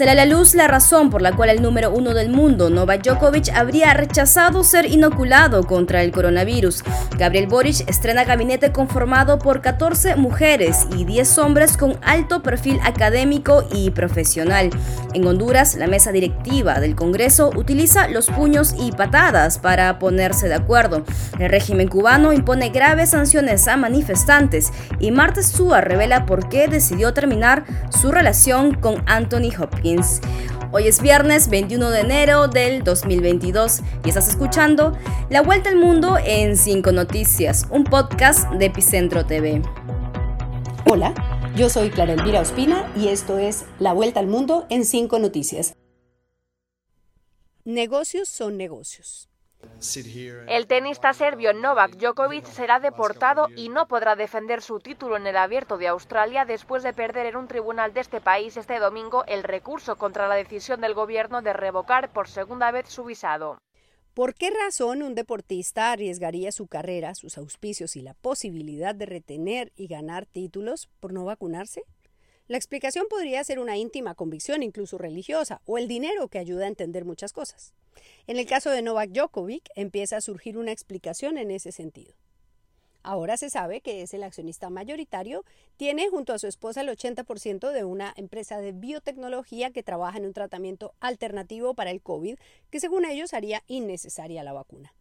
A la luz la razón por la cual el número uno del mundo, Novak Djokovic, habría rechazado ser inoculado contra el coronavirus. Gabriel Boric estrena gabinete conformado por 14 mujeres y 10 hombres con alto perfil académico y profesional. En Honduras, la mesa directiva del Congreso utiliza los puños y patadas para ponerse de acuerdo. El régimen cubano impone graves sanciones a manifestantes y Marta Stewart revela por qué decidió terminar su relación con Anthony Hopkins. Hoy es viernes 21 de enero del 2022 y estás escuchando La Vuelta al Mundo en 5 Noticias, un podcast de Epicentro TV. Hola, yo soy Clara Elvira Ospina y esto es La Vuelta al Mundo en 5 Noticias. Negocios son negocios. El tenista serbio Novak Djokovic será deportado y no podrá defender su título en el abierto de Australia después de perder en un tribunal de este país este domingo el recurso contra la decisión del gobierno de revocar por segunda vez su visado. ¿Por qué razón un deportista arriesgaría su carrera, sus auspicios y la posibilidad de retener y ganar títulos por no vacunarse? La explicación podría ser una íntima convicción, incluso religiosa, o el dinero que ayuda a entender muchas cosas. En el caso de Novak Djokovic, empieza a surgir una explicación en ese sentido. Ahora se sabe que es el accionista mayoritario, tiene junto a su esposa el 80% de una empresa de biotecnología que trabaja en un tratamiento alternativo para el COVID, que según ellos haría innecesaria la vacuna.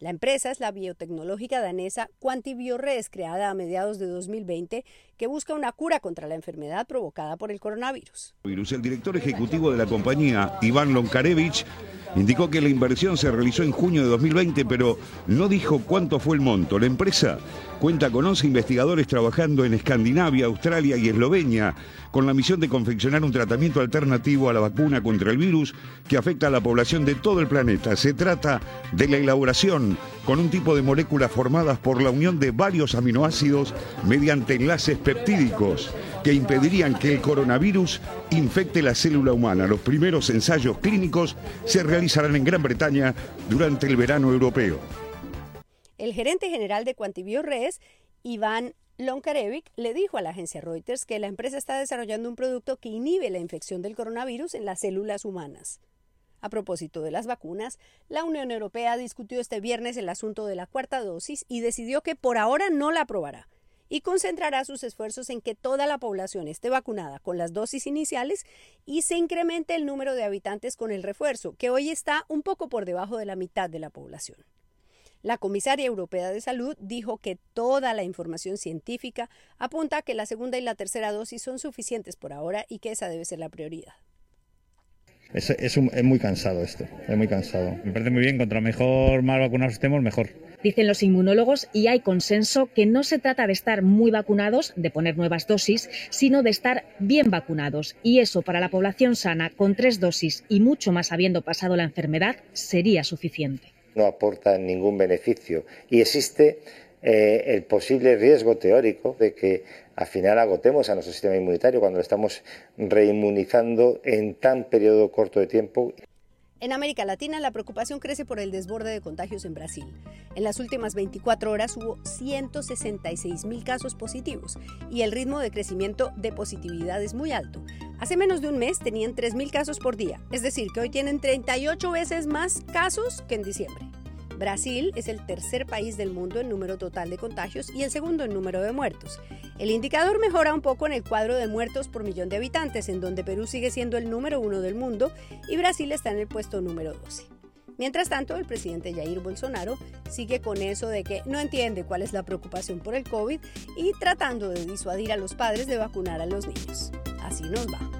La empresa es la biotecnológica danesa QuantiBioRes, creada a mediados de 2020, que busca una cura contra la enfermedad provocada por el coronavirus. El director ejecutivo de la compañía, Iván Lonkarevich, indicó que la inversión se realizó en junio de 2020, pero no dijo cuánto fue el monto. La empresa cuenta con 11 investigadores trabajando en Escandinavia, Australia y Eslovenia, con la misión de confeccionar un tratamiento alternativo a la vacuna contra el virus que afecta a la población de todo el planeta. Se trata de la elaboración con un tipo de moléculas formadas por la unión de varios aminoácidos mediante enlaces peptídicos que impedirían que el coronavirus infecte la célula humana. Los primeros ensayos clínicos se realizarán en Gran Bretaña durante el verano europeo. El gerente general de QuantiBioRes, Iván Lonkarevic, le dijo a la agencia Reuters que la empresa está desarrollando un producto que inhibe la infección del coronavirus en las células humanas. A propósito de las vacunas, la Unión Europea discutió este viernes el asunto de la cuarta dosis y decidió que por ahora no la aprobará y concentrará sus esfuerzos en que toda la población esté vacunada con las dosis iniciales y se incremente el número de habitantes con el refuerzo, que hoy está un poco por debajo de la mitad de la población. La comisaria europea de salud dijo que toda la información científica apunta a que la segunda y la tercera dosis son suficientes por ahora y que esa debe ser la prioridad. Es, es, muy cansado esto, es muy cansado. Me parece muy bien, contra mejor más vacunados estemos, mejor. Dicen los inmunólogos y hay consenso que no se trata de estar muy vacunados, de poner nuevas dosis, sino de estar bien vacunados. Y eso para la población sana, con tres dosis y mucho más habiendo pasado la enfermedad, sería suficiente no aporta ningún beneficio y existe eh, el posible riesgo teórico de que al final agotemos a nuestro sistema inmunitario cuando lo estamos reinmunizando en tan periodo corto de tiempo. En América Latina, la preocupación crece por el desborde de contagios en Brasil. En las últimas 24 horas hubo 166 mil casos positivos y el ritmo de crecimiento de positividad es muy alto. Hace menos de un mes tenían 3 mil casos por día, es decir, que hoy tienen 38 veces más casos que en diciembre. Brasil es el tercer país del mundo en número total de contagios y el segundo en número de muertos. El indicador mejora un poco en el cuadro de muertos por millón de habitantes, en donde Perú sigue siendo el número uno del mundo y Brasil está en el puesto número 12. Mientras tanto, el presidente Jair Bolsonaro sigue con eso de que no entiende cuál es la preocupación por el COVID y tratando de disuadir a los padres de vacunar a los niños. Así nos va.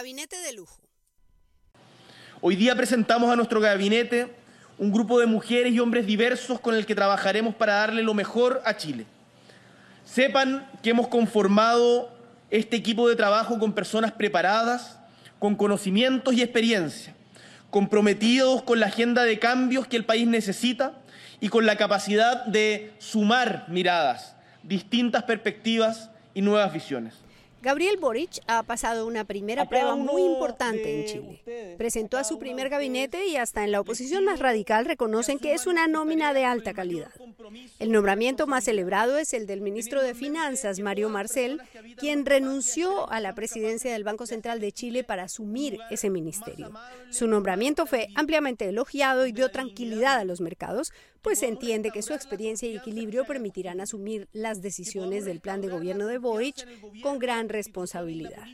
Gabinete de lujo. Hoy día presentamos a nuestro gabinete un grupo de mujeres y hombres diversos con el que trabajaremos para darle lo mejor a Chile. Sepan que hemos conformado este equipo de trabajo con personas preparadas, con conocimientos y experiencia, comprometidos con la agenda de cambios que el país necesita y con la capacidad de sumar miradas, distintas perspectivas y nuevas visiones. Gabriel Boric ha pasado una primera prueba muy importante en Chile. Presentó a su primer gabinete y hasta en la oposición más radical reconocen que es una nómina de alta calidad. El nombramiento más celebrado es el del ministro de Finanzas, Mario Marcel, quien renunció a la presidencia del Banco Central de Chile para asumir ese ministerio. Su nombramiento fue ampliamente elogiado y dio tranquilidad a los mercados, pues se entiende que su experiencia y equilibrio permitirán asumir las decisiones del plan de gobierno de Boric con gran responsabilidad.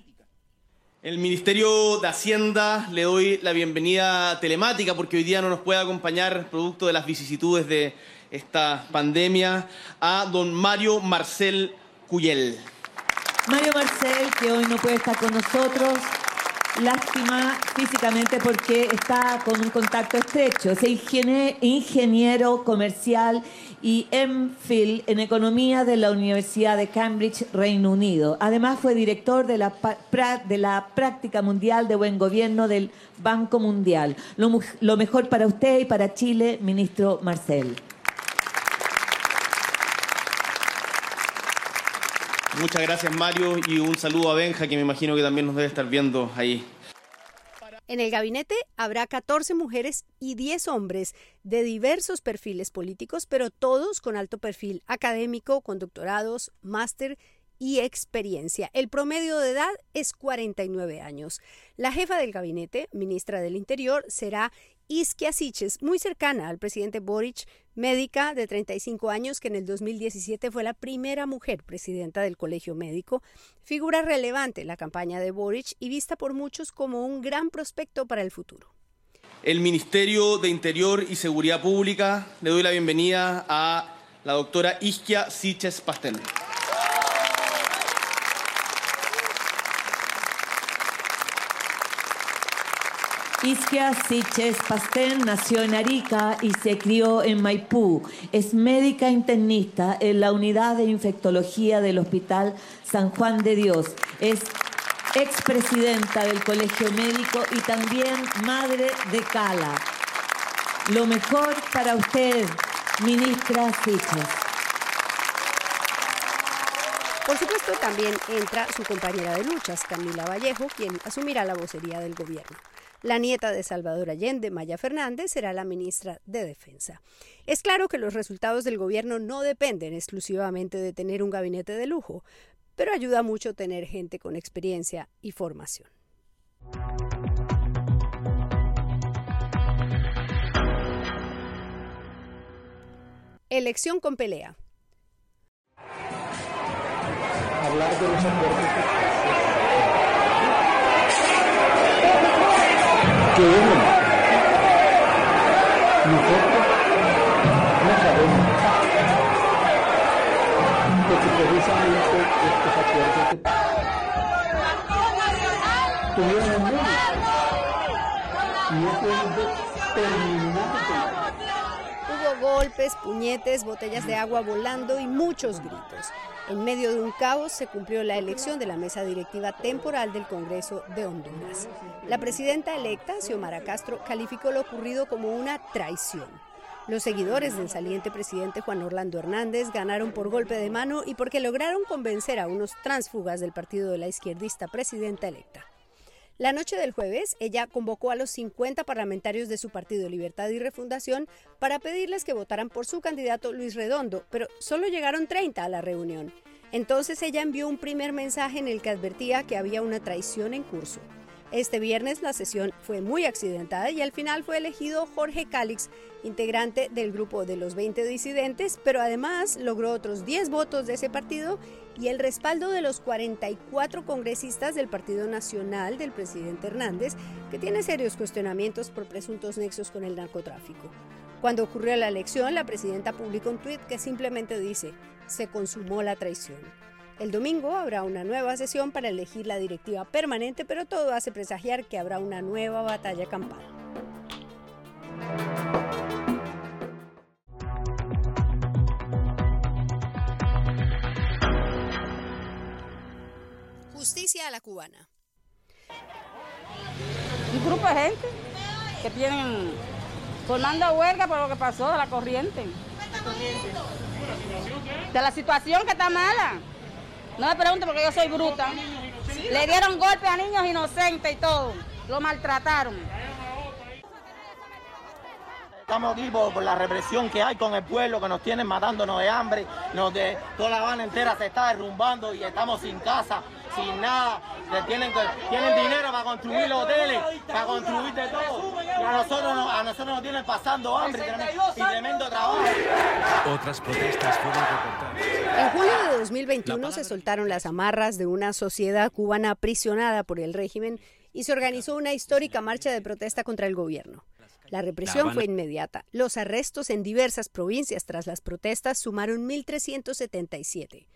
El Ministerio de Hacienda le doy la bienvenida telemática porque hoy día no nos puede acompañar, producto de las vicisitudes de esta pandemia, a don Mario Marcel Cuyel. Mario Marcel, que hoy no puede estar con nosotros, lástima físicamente porque está con un contacto estrecho. Es ingeniero comercial y MPhil en Economía de la Universidad de Cambridge, Reino Unido. Además fue director de la, de la Práctica Mundial de Buen Gobierno del Banco Mundial. Lo, lo mejor para usted y para Chile, ministro Marcel. Muchas gracias Mario y un saludo a Benja que me imagino que también nos debe estar viendo ahí. En el gabinete habrá 14 mujeres y 10 hombres de diversos perfiles políticos, pero todos con alto perfil académico, con doctorados, máster y experiencia. El promedio de edad es 49 años. La jefa del gabinete, ministra del Interior, será Isquia Siches, muy cercana al presidente Boric, médica de 35 años que en el 2017 fue la primera mujer presidenta del Colegio Médico, figura relevante en la campaña de Boric y vista por muchos como un gran prospecto para el futuro. El Ministerio de Interior y Seguridad Pública le doy la bienvenida a la doctora Isquia Siches Pastel. Isquia Siches Pastén nació en Arica y se crió en Maipú. Es médica internista en la unidad de infectología del Hospital San Juan de Dios. Es expresidenta del Colegio Médico y también madre de Cala. Lo mejor para usted, ministra Siches. Por supuesto, también entra su compañera de luchas, Camila Vallejo, quien asumirá la vocería del gobierno. La nieta de Salvador Allende, Maya Fernández, será la ministra de Defensa. Es claro que los resultados del gobierno no dependen exclusivamente de tener un gabinete de lujo, pero ayuda mucho tener gente con experiencia y formación. Elección con pelea. Hablar de los que es lo Nosotros no sabemos porque precisamente estos acuerdos tuvieron un medio y eso es determinante. Hubo golpes, puñetes, botellas de agua volando y muchos gritos. En medio de un caos se cumplió la elección de la mesa directiva temporal del Congreso de Honduras. La presidenta electa, Xiomara Castro, calificó lo ocurrido como una traición. Los seguidores del saliente presidente Juan Orlando Hernández ganaron por golpe de mano y porque lograron convencer a unos tránsfugas del partido de la izquierdista presidenta electa. La noche del jueves, ella convocó a los 50 parlamentarios de su partido Libertad y Refundación para pedirles que votaran por su candidato Luis Redondo, pero solo llegaron 30 a la reunión. Entonces ella envió un primer mensaje en el que advertía que había una traición en curso. Este viernes la sesión fue muy accidentada y al final fue elegido Jorge Calix, integrante del grupo de los 20 disidentes, pero además logró otros 10 votos de ese partido y el respaldo de los 44 congresistas del Partido Nacional del presidente Hernández, que tiene serios cuestionamientos por presuntos nexos con el narcotráfico. Cuando ocurrió la elección, la presidenta publicó un tuit que simplemente dice, se consumó la traición. El domingo habrá una nueva sesión para elegir la directiva permanente, pero todo hace presagiar que habrá una nueva batalla campal. Justicia a la cubana. Un grupo de gente que tienen formando huelga por lo que pasó de la corriente. De la situación que está mala No me pregunte porque yo soy bruta. Le dieron golpe a niños inocentes y todo. Lo maltrataron. Estamos aquí por, la represión que hay con el pueblo, que nos tienen matándonos de hambre, nos de, toda la Habana entera se está derrumbando y estamos sin casa, sin nada. Tienen, tienen dinero para construir los hoteles, para construir de todo. Y a nosotros, a nosotros nos tienen pasando hambre y tremendo trabajo. Otras protestas fueron reportadas. En julio de 2021 se soltaron las amarras de una sociedad cubana aprisionada por el régimen y se organizó una histórica marcha de protesta contra el gobierno. La represión fue inmediata. Los arrestos en diversas provincias tras las protestas sumaron 1.377.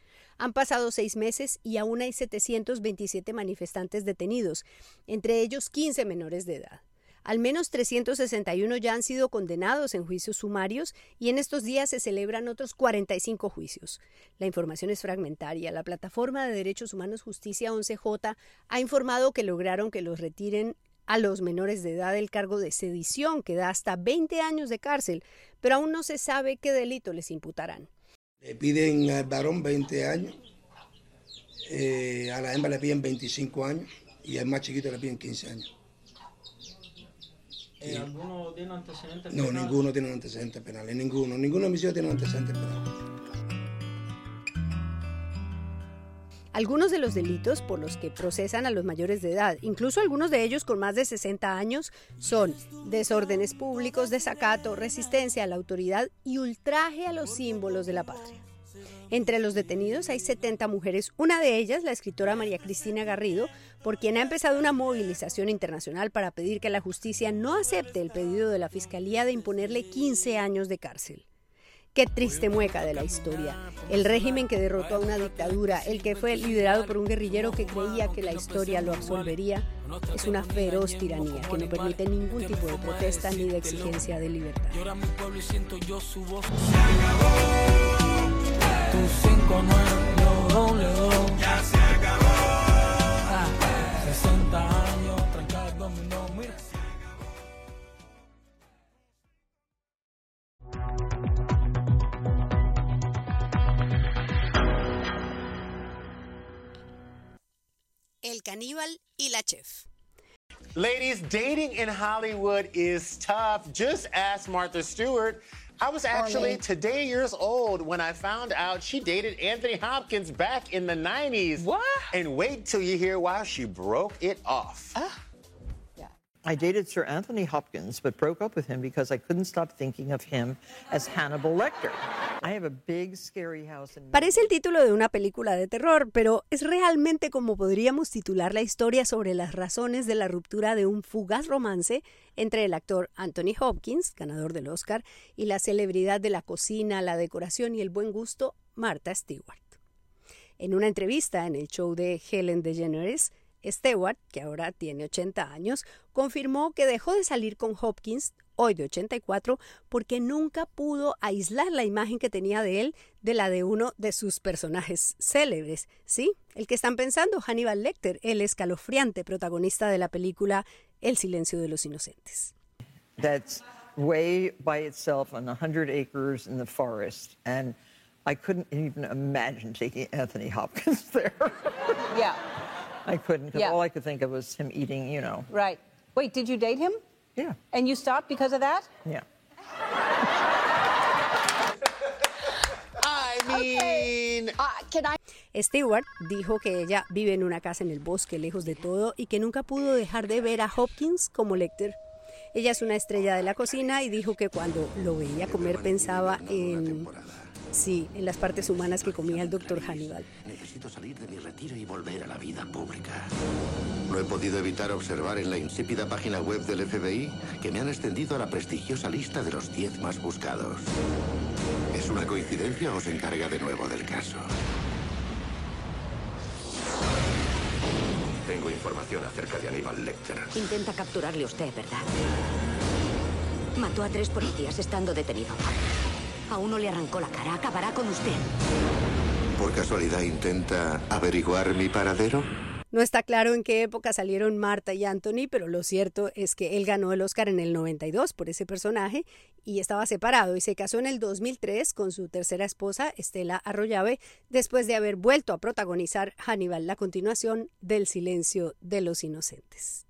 Han pasado seis meses y aún hay 727 manifestantes detenidos, entre ellos 15 menores de edad. Al menos 361 ya han sido condenados en juicios sumarios y en estos días se celebran otros 45 juicios. La información es fragmentaria. La plataforma de Derechos Humanos Justicia 11J ha informado que lograron que los retiren a los menores de edad el cargo de sedición, que da hasta 20 años de cárcel, pero aún no se sabe qué delito les imputarán. Le piden al varón 20 años, eh, a la hembra le piden 25 años y al más chiquito le piden 15 años. Eh, ¿Alguno tiene antecedentes penales? No, ninguno tiene antecedentes penales, ninguno. Ninguno de mis hijos tiene antecedentes penales. Algunos de los delitos por los que procesan a los mayores de edad, incluso algunos de ellos con más de 60 años, son desórdenes públicos, desacato, resistencia a la autoridad y ultraje a los símbolos de la patria. Entre los detenidos hay 70 mujeres, una de ellas la escritora María Cristina Garrido, por quien ha empezado una movilización internacional para pedir que la justicia no acepte el pedido de la Fiscalía de imponerle 15 años de cárcel. Qué triste mueca de la historia. El régimen que derrotó a una dictadura, el que fue liderado por un guerrillero que creía que la historia lo absolvería, es una feroz tiranía que no permite ningún tipo de protesta ni de exigencia de libertad. El Ladies, dating in Hollywood is tough. Just ask Martha Stewart. I was actually today years old when I found out she dated Anthony Hopkins back in the 90s. What? And wait till you hear why she broke it off. Uh. I dated Sir Anthony Hopkins, but broke up with him because I couldn't stop thinking of him as Hannibal Lecter. I have a big, scary house in... Parece el título de una película de terror, pero es realmente como podríamos titular la historia sobre las razones de la ruptura de un fugaz romance entre el actor Anthony Hopkins, ganador del Oscar, y la celebridad de la cocina, la decoración y el buen gusto, Martha Stewart. En una entrevista en el show de Helen DeGeneres, Stewart, que ahora tiene 80 años, confirmó que dejó de salir con Hopkins, hoy de 84, porque nunca pudo aislar la imagen que tenía de él de la de uno de sus personajes célebres. Sí, el que están pensando, Hannibal Lecter, el escalofriante protagonista de la película El silencio de los inocentes. That's way by itself on 100 acres in the forest and I couldn't even imagine taking Anthony Hopkins there. yeah. I couldn't because yeah. all I could think of was him eating, you know. Right. Wait, did you date him? Yeah. And you stopped because of that? Yeah. I mean, uh, can I... Stewart dijo que ella vive en una casa en el bosque, lejos de todo, y que nunca pudo dejar de ver a Hopkins como Lecter. Ella es una estrella de la cocina y dijo que cuando lo veía comer pensaba en Sí, en las partes humanas que comía el doctor Hannibal. Necesito salir de mi retiro y volver a la vida pública. No he podido evitar observar en la insípida página web del FBI que me han extendido a la prestigiosa lista de los 10 más buscados. ¿Es una coincidencia o se encarga de nuevo del caso? Tengo información acerca de Aníbal Lecter. Intenta capturarle usted, ¿verdad? Mató a tres policías estando detenido. A uno le arrancó la cara. Acabará con usted. ¿Por casualidad intenta averiguar mi paradero? No está claro en qué época salieron Marta y Anthony, pero lo cierto es que él ganó el Oscar en el 92 por ese personaje y estaba separado y se casó en el 2003 con su tercera esposa, Estela Arroyave, después de haber vuelto a protagonizar Hannibal, la continuación del Silencio de los Inocentes.